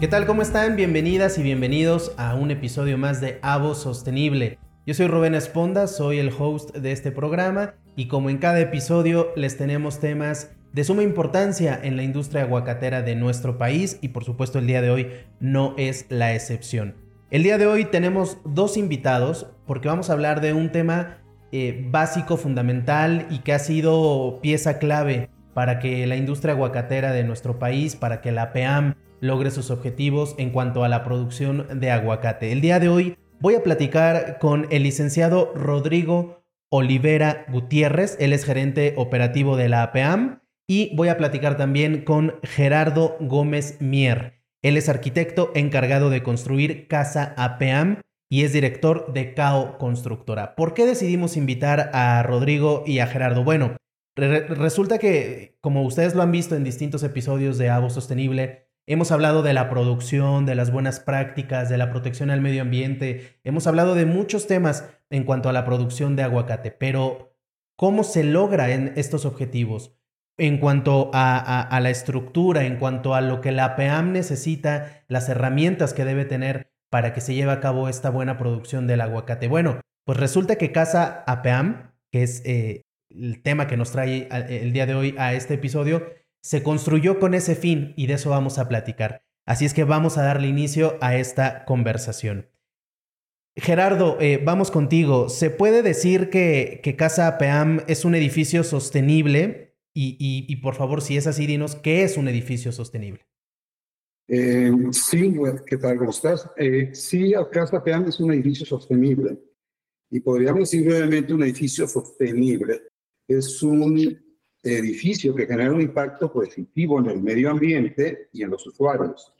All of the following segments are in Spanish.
¿Qué tal? ¿Cómo están? Bienvenidas y bienvenidos a un episodio más de Avo Sostenible. Yo soy Rubén Esponda, soy el host de este programa y como en cada episodio les tenemos temas de suma importancia en la industria aguacatera de nuestro país y por supuesto el día de hoy no es la excepción. El día de hoy tenemos dos invitados porque vamos a hablar de un tema eh, básico, fundamental y que ha sido pieza clave para que la industria aguacatera de nuestro país, para que la PEAM logre sus objetivos en cuanto a la producción de aguacate. El día de hoy voy a platicar con el licenciado Rodrigo Olivera Gutiérrez, él es gerente operativo de la APAM, y voy a platicar también con Gerardo Gómez Mier. Él es arquitecto encargado de construir Casa APAM y es director de CAO Constructora. ¿Por qué decidimos invitar a Rodrigo y a Gerardo? Bueno, resulta que, como ustedes lo han visto en distintos episodios de Avo Sostenible, Hemos hablado de la producción, de las buenas prácticas, de la protección al medio ambiente. Hemos hablado de muchos temas en cuanto a la producción de aguacate, pero ¿cómo se logran estos objetivos? En cuanto a, la estructura, en cuanto a lo que la APAM necesita, las herramientas que debe tener para que se lleve a cabo esta buena producción del aguacate. Bueno, pues resulta que Casa APAM, que es eh, el tema que nos trae el día de hoy a este episodio, se construyó con ese fin y de eso vamos a platicar. Así es que vamos a darle inicio a esta conversación. Gerardo, eh, vamos contigo. ¿Se puede decir que, Casa PEAM es un edificio sostenible? Y, por favor, si es así, dinos, ¿qué es un edificio sostenible? Eh, sí, ¿qué tal? ¿Cómo estás? Eh, sí, Casa PEAM es un edificio sostenible. Y podríamos decir brevemente un edificio sostenible. Es un edificio que genera un impacto positivo en el medio ambiente y en los usuarios.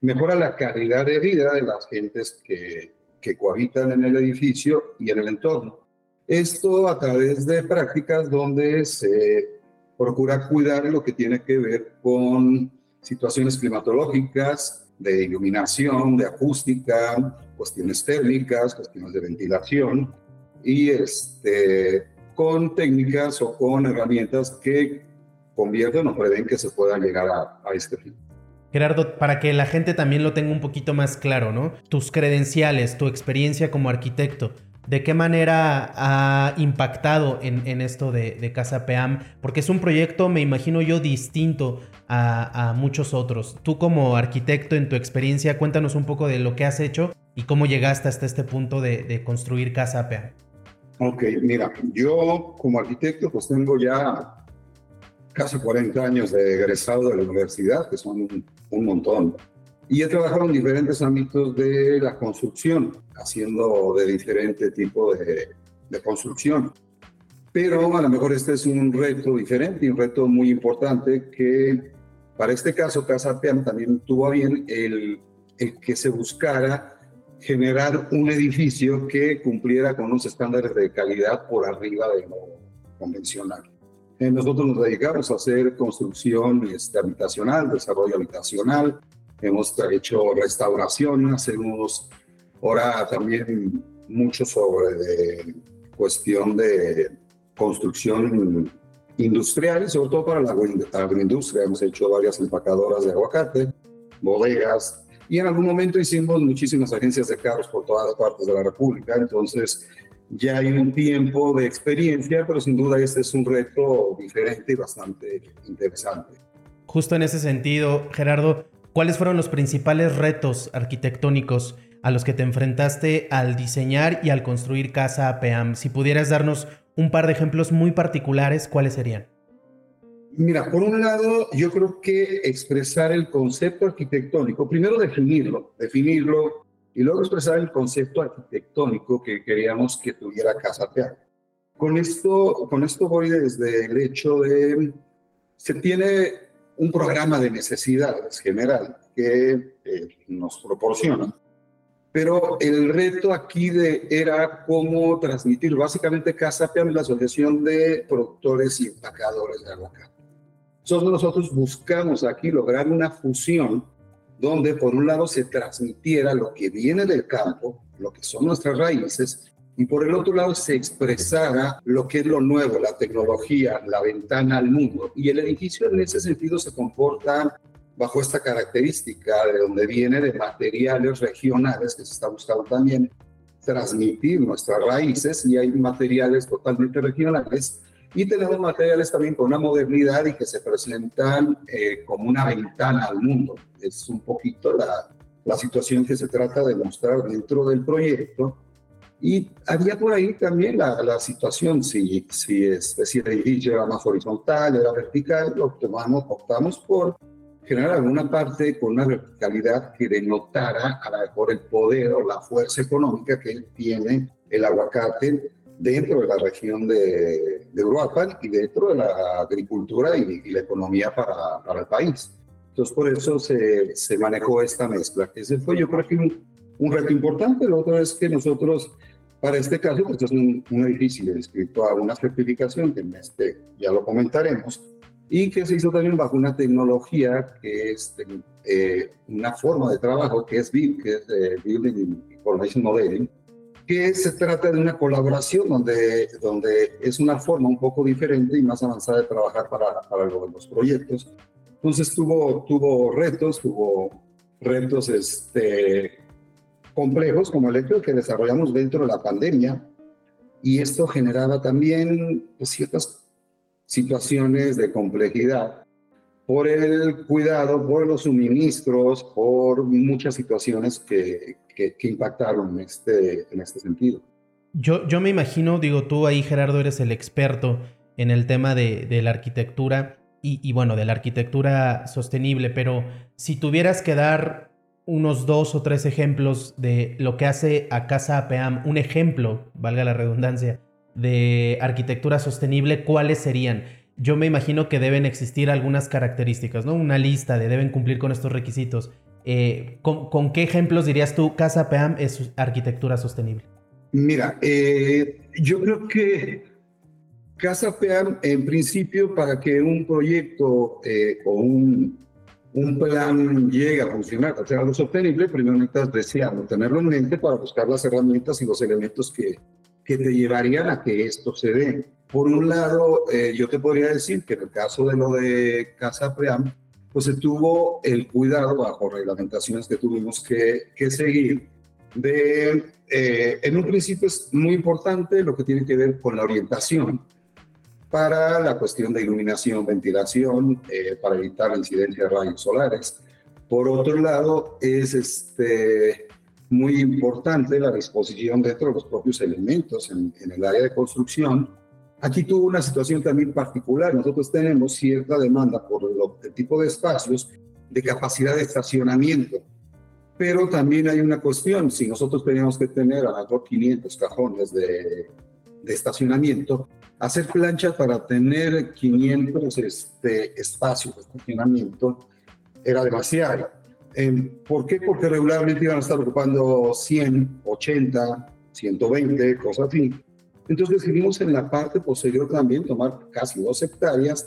Mejora la calidad de vida de las gentes que, que cohabitan en el edificio y en el entorno. Esto a través de prácticas donde se procura cuidar lo que tiene que ver con situaciones climatológicas, de iluminación, de acústica, cuestiones térmicas, cuestiones de ventilación y este, con técnicas o con herramientas que convierten o prevén que se pueda llegar a, este fin. Gerardo, para que la gente también lo tenga un poquito más claro, ¿no? Tus credenciales, tu experiencia como arquitecto, ¿de qué manera ha impactado en, esto de, Casa PEAM? Porque es un proyecto, me imagino yo, distinto a, muchos otros. Tú como arquitecto, en tu experiencia, cuéntanos un poco de lo que has hecho y cómo llegaste hasta este punto de, de construir Casa PEAM. Ok, mira, yo como arquitecto pues tengo ya casi 40 años de egresado de la universidad, que son un, montón. Y he trabajado en diferentes ámbitos de la construcción, haciendo de diferente tipo de, de construcción. Pero a lo mejor este es un reto diferente un reto muy importante que para este caso Casa también tuvo bien el que se buscara generar un edificio que cumpliera con unos estándares de calidad por arriba de lo convencional. Eh, nosotros nos dedicamos a hacer construcción este, habitacional, desarrollo habitacional, hemos hecho restauración, hacemos ahora también mucho sobre de cuestión de construcción industrial, sobre todo para la agroindustria. Hemos hecho varias empacadoras de aguacate, bodegas, y en algún momento hicimos muchísimas agencias de carros por todas partes de la República, entonces ya hay un tiempo de experiencia, pero sin duda este es un reto diferente y bastante interesante. Justo en ese sentido, Gerardo, ¿cuáles fueron los principales retos arquitectónicos a los que te enfrentaste al diseñar y al construir Casa APAM? Si pudieras darnos un par de ejemplos muy particulares, ¿cuáles serían? Mira, por un lado, yo creo que expresar el concepto arquitectónico, primero definirlo, definirlo y luego expresar el concepto arquitectónico que queríamos que tuviera Casa Teatro. Con esto, con esto voy desde el hecho de, se tiene un programa de necesidades general que eh, nos proporciona, pero el reto aquí de, era cómo transmitir, básicamente Casa es la Asociación de Productores y Empacadores de Aguacate nosotros buscamos aquí lograr una fusión donde por un lado se transmitiera lo que viene del campo, lo que son nuestras raíces, y por el otro lado se expresara lo que es lo nuevo, la tecnología, la ventana al mundo. Y el edificio en ese sentido se comporta bajo esta característica de donde viene de materiales regionales que se está buscando también transmitir nuestras raíces y hay materiales totalmente regionales y tenemos materiales también con una modernidad y que se presentan eh, como una ventana al mundo. Es un poquito la, la situación que se trata de mostrar dentro del proyecto. Y había por ahí también la, la situación, si, si, es, si el edificio era más horizontal, era vertical, optamos, optamos por generar alguna parte con una verticalidad que denotara a lo mejor el poder o la fuerza económica que tiene el aguacate dentro de la región de, de y dentro de la agricultura y, la economía para, para, el país. Entonces, por eso se, se, manejó esta mezcla. Ese fue, yo creo que un, un reto importante. Lo otro es que nosotros, para este caso, pues es un, un edificio inscrito a una certificación, que en este ya lo comentaremos, y que se hizo también bajo una tecnología que es eh, una forma de trabajo que es BIM, que es eh, Building Information Modeling, que se trata de una colaboración donde, donde es una forma un poco diferente y más avanzada de trabajar para, para los proyectos. Entonces tuvo, tuvo retos, tuvo retos este, complejos como el hecho que desarrollamos dentro de la pandemia y esto generaba también pues, ciertas situaciones de complejidad por el cuidado, por los suministros, por muchas situaciones que, que, impactaron en este, en este sentido. Yo, yo me imagino, digo, tú ahí Gerardo eres el experto en el tema de, de la arquitectura y, y, bueno, de la arquitectura sostenible, pero si tuvieras que dar unos dos o tres ejemplos de lo que hace a Casa APAM, un ejemplo, valga la redundancia, de arquitectura sostenible, ¿cuáles serían? Yo me imagino que deben existir algunas características, ¿no? Una lista de deben cumplir con estos requisitos. Eh, ¿con, qué ejemplos dirías tú Casa PEAM es arquitectura sostenible? Mira, eh, yo creo que Casa PEAM, en principio, para que un proyecto eh, o un, un, plan llegue a funcionar, a ser algo sostenible, primero necesitas tenerlo en mente para buscar las herramientas y los elementos que, que te llevarían a que esto se dé. Por un lado, eh, yo te podría decir que en el caso de lo de Casa Pream, pues se tuvo el cuidado bajo reglamentaciones que tuvimos que, que seguir de, eh, en un principio es muy importante lo que tiene que ver con la orientación para la cuestión de iluminación, ventilación, eh, para evitar la incidencia de rayos solares. Por otro lado, es este, muy importante la disposición dentro de los propios elementos en, el área de construcción. Aquí tuvo una situación también particular. Nosotros tenemos cierta demanda por el, tipo de espacios de capacidad de estacionamiento. Pero también hay una cuestión, si nosotros teníamos que tener a lo mejor 500 cajones de, de estacionamiento, hacer planchas para tener 500 este, espacios de estacionamiento era demasiado. ¿Por qué? Porque regularmente iban a estar ocupando 100, 80, 120, cosas así. Entonces decidimos en la parte posterior también tomar casi dos hectáreas,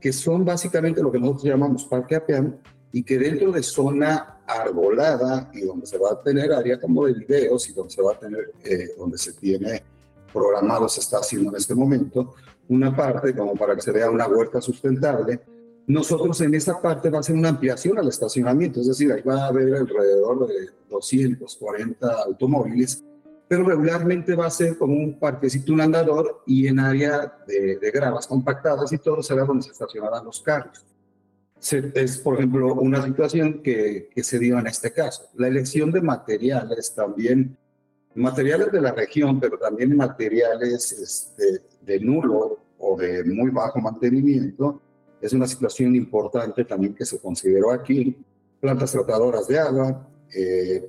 que son básicamente lo que nosotros llamamos parque APEAM, y que dentro de zona arbolada y donde se va a tener área como de videos y donde se va a tener, eh, donde se tiene programado, se está haciendo en este momento, una parte como para que se vea una huerta sustentable, nosotros en esa parte va a ser una ampliación al estacionamiento, es decir, ahí va a haber alrededor de 240 automóviles, pero regularmente va a ser como un parquecito, un andador y en área de, gravas compactadas y todo será donde se estacionarán los carros. Es, por ejemplo, una situación que, que se dio en este caso. La elección de materiales también, materiales de la región, pero también materiales este, de nulo o de muy bajo mantenimiento, es una situación importante también que se consideró aquí. Plantas tratadoras de agua, eh,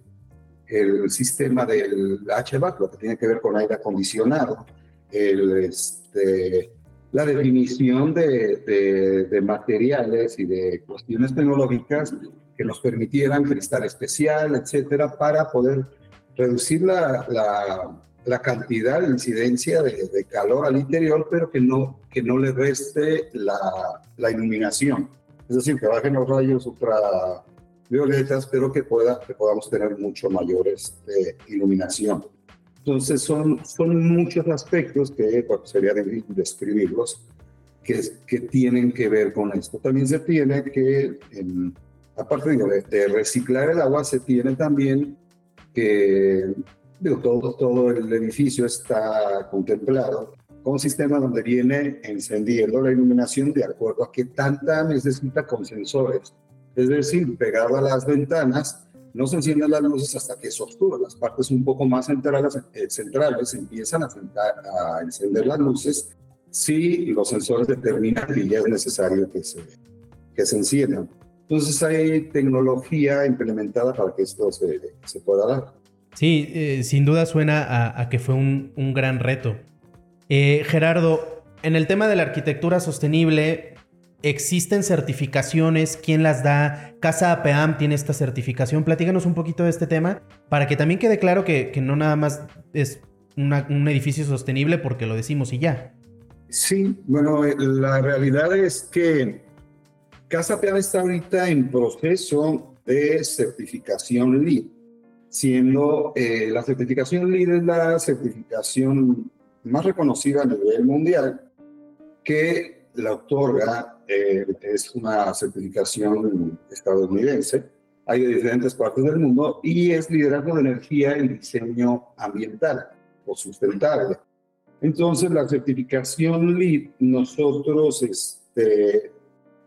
el sistema del HVAC, lo que tiene que ver con aire acondicionado, el, este, la definición de, de, materiales y de cuestiones tecnológicas que nos permitieran cristal especial, etcétera, para poder reducir la, la la cantidad de incidencia de, calor al interior, pero que no, que no le reste la, la iluminación. Es decir, que bajen los rayos ultravioletas, pero que, pueda, que podamos tener mucho mayor este, iluminación. Entonces, son, son muchos aspectos que sería de describirlos, que, que tienen que ver con esto. También se tiene que, en, aparte de, reciclar el agua, se tiene también que todo, todo el edificio está contemplado con un sistema donde viene encendiendo la iluminación de acuerdo a qué tanta necesita con sensores. Es decir, pegado a las ventanas, no se encienden las luces hasta que es oscuro. Las partes un poco más centrales, eh, centrales empiezan a, a, encender las luces si los sensores determinan que ya es necesario que se, que se enciendan. Entonces hay tecnología implementada para que esto se, se pueda dar. Sí, eh, sin duda suena a, a que fue un, un gran reto. Eh, Gerardo, en el tema de la arquitectura sostenible, ¿existen certificaciones? ¿Quién las da? Casa APAM tiene esta certificación. Platíganos un poquito de este tema para que también quede claro que, no nada más es un edificio sostenible porque lo decimos y ya. Sí, bueno, la realidad es que Casa APAM está ahorita en proceso de certificación LEED, siendo eh, la certificación LEED es la certificación más reconocida a nivel mundial que la otorga, eh, es una certificación estadounidense, hay de diferentes partes del mundo y es liderazgo de energía en diseño ambiental o sustentable. Entonces, la certificación LEED, nosotros, este,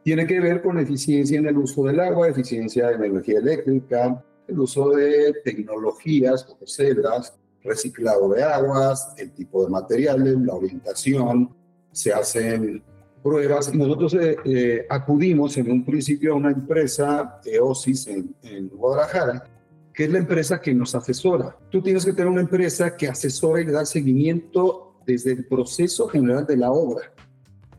tiene que ver con eficiencia en el uso del agua, eficiencia en energía eléctrica, el uso de tecnologías como celdas, reciclado de aguas, el tipo de materiales, la orientación, se hacen pruebas. Nosotros eh, eh, acudimos en un principio a una empresa, EOSIS, en, en Guadalajara, que es la empresa que nos asesora. Tú tienes que tener una empresa que asesora y le da seguimiento desde el proceso general de la obra.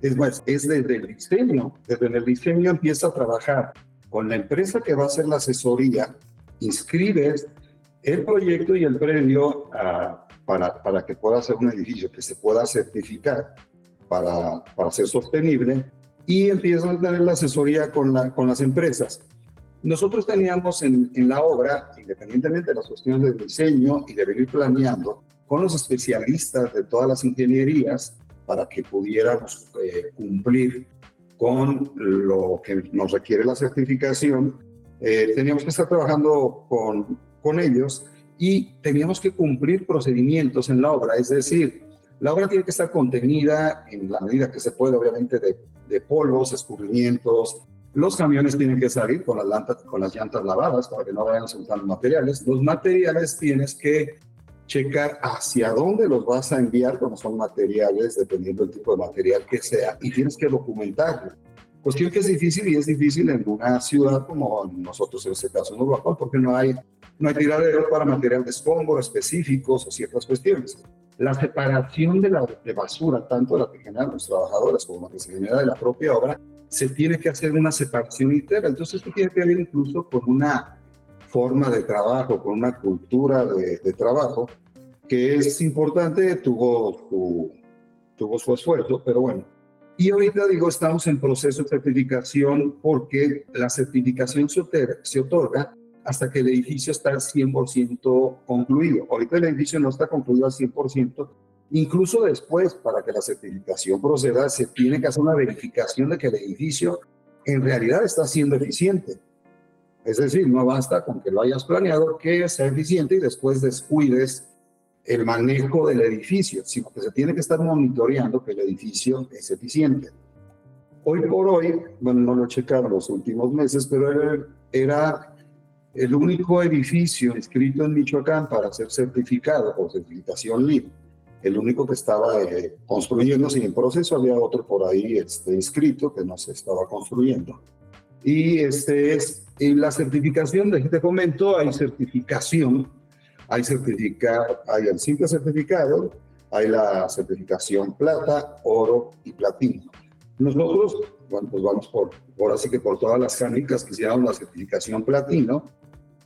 Es más, es desde el diseño. Desde el diseño empieza a trabajar con la empresa que va a hacer la asesoría, inscribes el proyecto y el premio ah, para, para que pueda ser un edificio que se pueda certificar para, para ser sostenible y empiezan a tener la asesoría con, la, con las empresas. Nosotros teníamos en, en, la obra, independientemente de las cuestiones de diseño y de venir planeando, con los especialistas de todas las ingenierías para que pudiéramos eh, cumplir con lo que nos requiere la certificación, eh, teníamos que estar trabajando con con ellos y teníamos que cumplir procedimientos en la obra, es decir, la obra tiene que estar contenida en la medida que se puede, obviamente, de, de polvos, escurrimientos. Los camiones tienen que salir con las, llantas, con las llantas lavadas para que no vayan soltando materiales. Los materiales tienes que checar hacia dónde los vas a enviar, como son materiales, dependiendo del tipo de material que sea, y tienes que documentarlo. Cuestión que es difícil y es difícil en una ciudad como nosotros en este caso en Uruguay, porque no hay no hay tiradero para material de escombro específicos o ciertas cuestiones. La separación de la de basura, tanto la que generan los trabajadores como la que se genera de la propia obra, se tiene que hacer una separación interna. Entonces, esto tiene que ver incluso con una forma de trabajo, con una cultura de, trabajo que es importante, tuvo su, tuvo su esfuerzo, pero bueno. Y ahorita digo, estamos en proceso de certificación porque la certificación se, se otorga hasta que el edificio está al 100% concluido. Ahorita el edificio no está concluido al 100%. Incluso después, para que la certificación proceda, se tiene que hacer una verificación de que el edificio en realidad está siendo eficiente. Es decir, no basta con que lo hayas planeado, que sea eficiente y después descuides el manejo del edificio, sino que se tiene que estar monitoreando que el edificio es eficiente. Hoy por hoy, bueno, no lo he checado los últimos meses, pero era el único edificio inscrito en Michoacán para ser certificado por certificación LEED, el único que estaba eh, construyéndose en proceso, había otro por ahí este, inscrito que no se estaba construyendo. Y este es, en la certificación, de este momento hay certificación, hay, certifica, hay el simple certificado, hay la certificación plata, oro y platino. Nosotros, bueno, pues vamos por, ahora sí que por todas las cánicas que hicieron la certificación platino,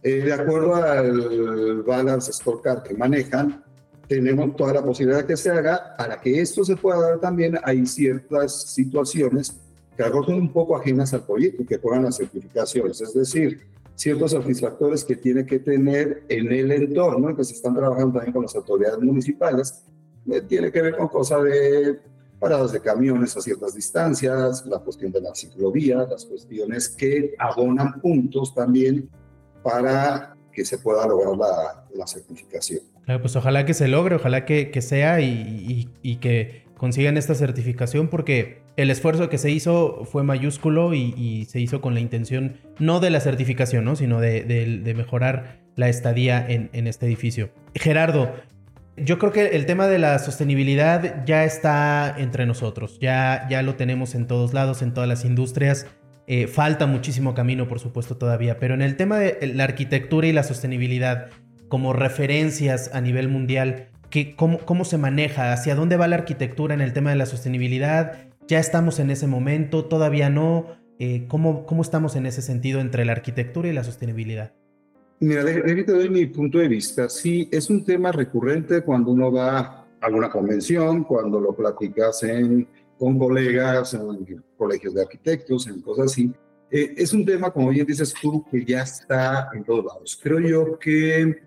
eh, de acuerdo al balance scorecard que manejan, tenemos toda la posibilidad que se haga. Para que esto se pueda dar también, hay ciertas situaciones que algo son un poco ajenas al proyecto y que pongan las certificaciones. Es decir, ciertos satisfactores que tiene que tener en el entorno, que se están trabajando también con las autoridades municipales, eh, tiene que ver con cosas de paradas de camiones a ciertas distancias, la cuestión de la ciclovía, las cuestiones que abonan puntos también para que se pueda lograr la, certificación. Claro, pues ojalá que se logre, ojalá que, sea y, y, que consigan esta certificación porque el esfuerzo que se hizo fue mayúsculo y, se hizo con la intención no de la certificación, ¿no? sino de, de, mejorar la estadía en, en este edificio. Gerardo, yo creo que el tema de la sostenibilidad ya está entre nosotros, ya, ya lo tenemos en todos lados, en todas las industrias. Eh, falta muchísimo camino, por supuesto, todavía, pero en el tema de la arquitectura y la sostenibilidad como referencias a nivel mundial, ¿qué, cómo, ¿cómo se maneja? ¿Hacia dónde va la arquitectura en el tema de la sostenibilidad? ¿Ya estamos en ese momento? ¿Todavía no? Eh, ¿cómo, ¿Cómo estamos en ese sentido entre la arquitectura y la sostenibilidad? Mira, déjame te doy mi punto de vista. Sí, es un tema recurrente cuando uno va a alguna convención, cuando lo platicas en, con colegas, en colegios de arquitectos, en cosas así. Eh, es un tema, como bien dices tú, que ya está en todos lados. Creo yo que,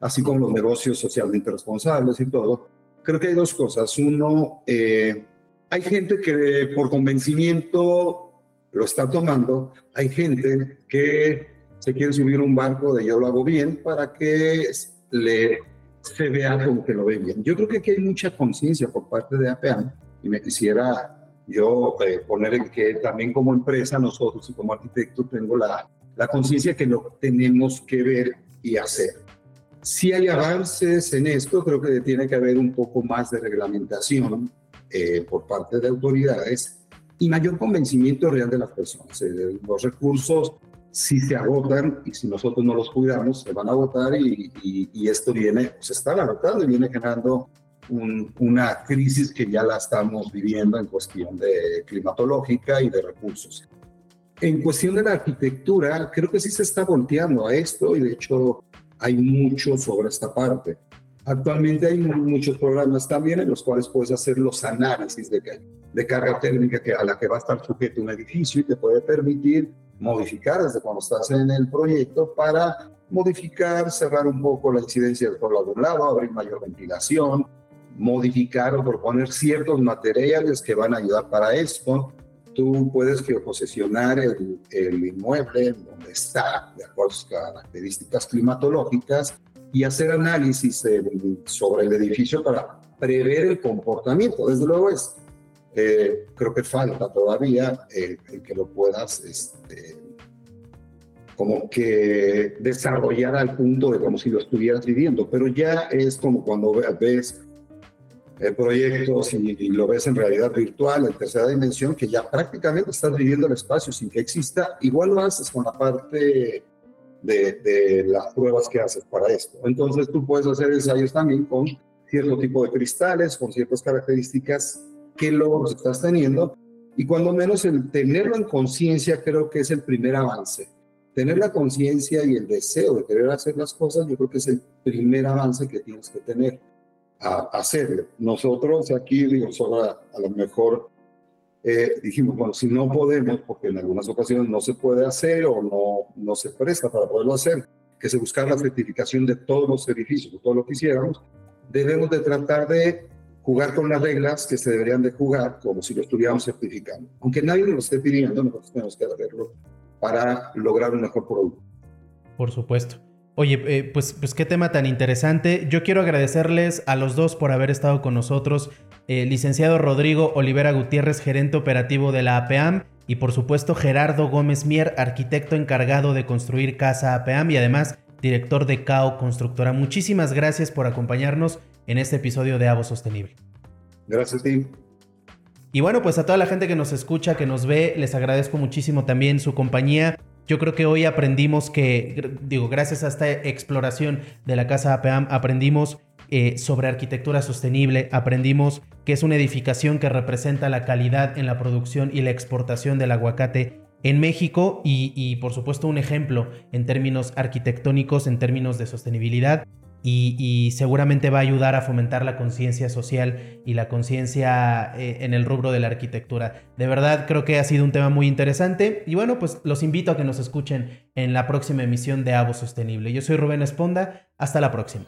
así como los negocios socialmente responsables y todo, creo que hay dos cosas. Uno, eh, hay gente que por convencimiento lo está tomando, hay gente que se quiere subir un barco de yo lo hago bien para que le, se vea como que lo ve bien. Yo creo que aquí hay mucha conciencia por parte de APAM y me quisiera yo eh, poner en que también como empresa nosotros y como arquitecto tengo la, la conciencia que lo tenemos que ver y hacer. Si hay avances en esto, creo que tiene que haber un poco más de reglamentación eh, por parte de autoridades y mayor convencimiento real de las personas. Eh, los recursos si se agotan y si nosotros no los cuidamos, se van a agotar y, y, esto viene, se está agotando y viene generando una crisis que ya la estamos viviendo en cuestión de climatológica y de recursos. En cuestión de la arquitectura, creo que sí se está volteando a esto y de hecho hay mucho sobre esta parte. Actualmente hay muchos programas también en los cuales puedes hacer los análisis de, de carga térmica que, a la que va a estar sujeto un edificio y te puede permitir modificar desde cuando estás en el proyecto para modificar, cerrar un poco la incidencia del suelo de un lado, abrir mayor ventilación, modificar o proponer ciertos materiales que van a ayudar para esto. Tú puedes geoposicionar el, el inmueble donde está, de acuerdo a sus características climatológicas, y hacer análisis sobre el edificio para prever el comportamiento. Desde luego es eh, creo que falta todavía el, que lo puedas este, como que desarrollar al punto de como si lo estuvieras viviendo, pero ya es como cuando ves proyectos y, y, lo ves en realidad virtual, en tercera dimensión, que ya prácticamente estás viviendo el espacio sin que exista, igual lo haces con la parte de, de las pruebas que haces para esto. Entonces tú puedes hacer ensayos también con cierto tipo de cristales, con ciertas características qué logros estás teniendo y cuando menos el tenerlo en conciencia creo que es el primer avance. Tener la conciencia y el deseo de querer hacer las cosas, yo creo que es el primer avance que tienes que tener a hacerlo. Nosotros aquí, digo, solo a, lo mejor eh, dijimos, bueno, si no podemos, porque en algunas ocasiones no se puede hacer o no, no se presta para poderlo hacer, que se buscar la certificación de todos los edificios, todo lo que hiciéramos, debemos de tratar de jugar con las reglas que se deberían de jugar como si lo estuviéramos certificando. Aunque nadie nos lo esté pidiendo, nosotros tenemos que hacerlo para lograr un mejor producto. Por supuesto. Oye, eh, pues, pues qué tema tan interesante. Yo quiero agradecerles a los dos por haber estado con nosotros. Eh, licenciado Rodrigo Olivera Gutiérrez, gerente operativo de la APAM. Y por supuesto Gerardo Gómez Mier, arquitecto encargado de construir Casa APAM y además director de CAO Constructora. Muchísimas gracias por acompañarnos en este episodio de Avo Sostenible. Gracias, Tim. Y bueno, pues a toda la gente que nos escucha, que nos ve, les agradezco muchísimo también su compañía. Yo creo que hoy aprendimos que, digo, gracias a esta exploración de la Casa APAM, aprendimos eh, sobre arquitectura sostenible, aprendimos que es una edificación que representa la calidad en la producción y la exportación del aguacate en México y, y por supuesto un ejemplo en términos arquitectónicos, en términos de sostenibilidad y, seguramente va a ayudar a fomentar la conciencia social y la conciencia eh, en el rubro de la arquitectura. De verdad creo que ha sido un tema muy interesante y bueno, pues los invito a que nos escuchen en la próxima emisión de Avo Sostenible. Yo soy Rubén Esponda, hasta la próxima.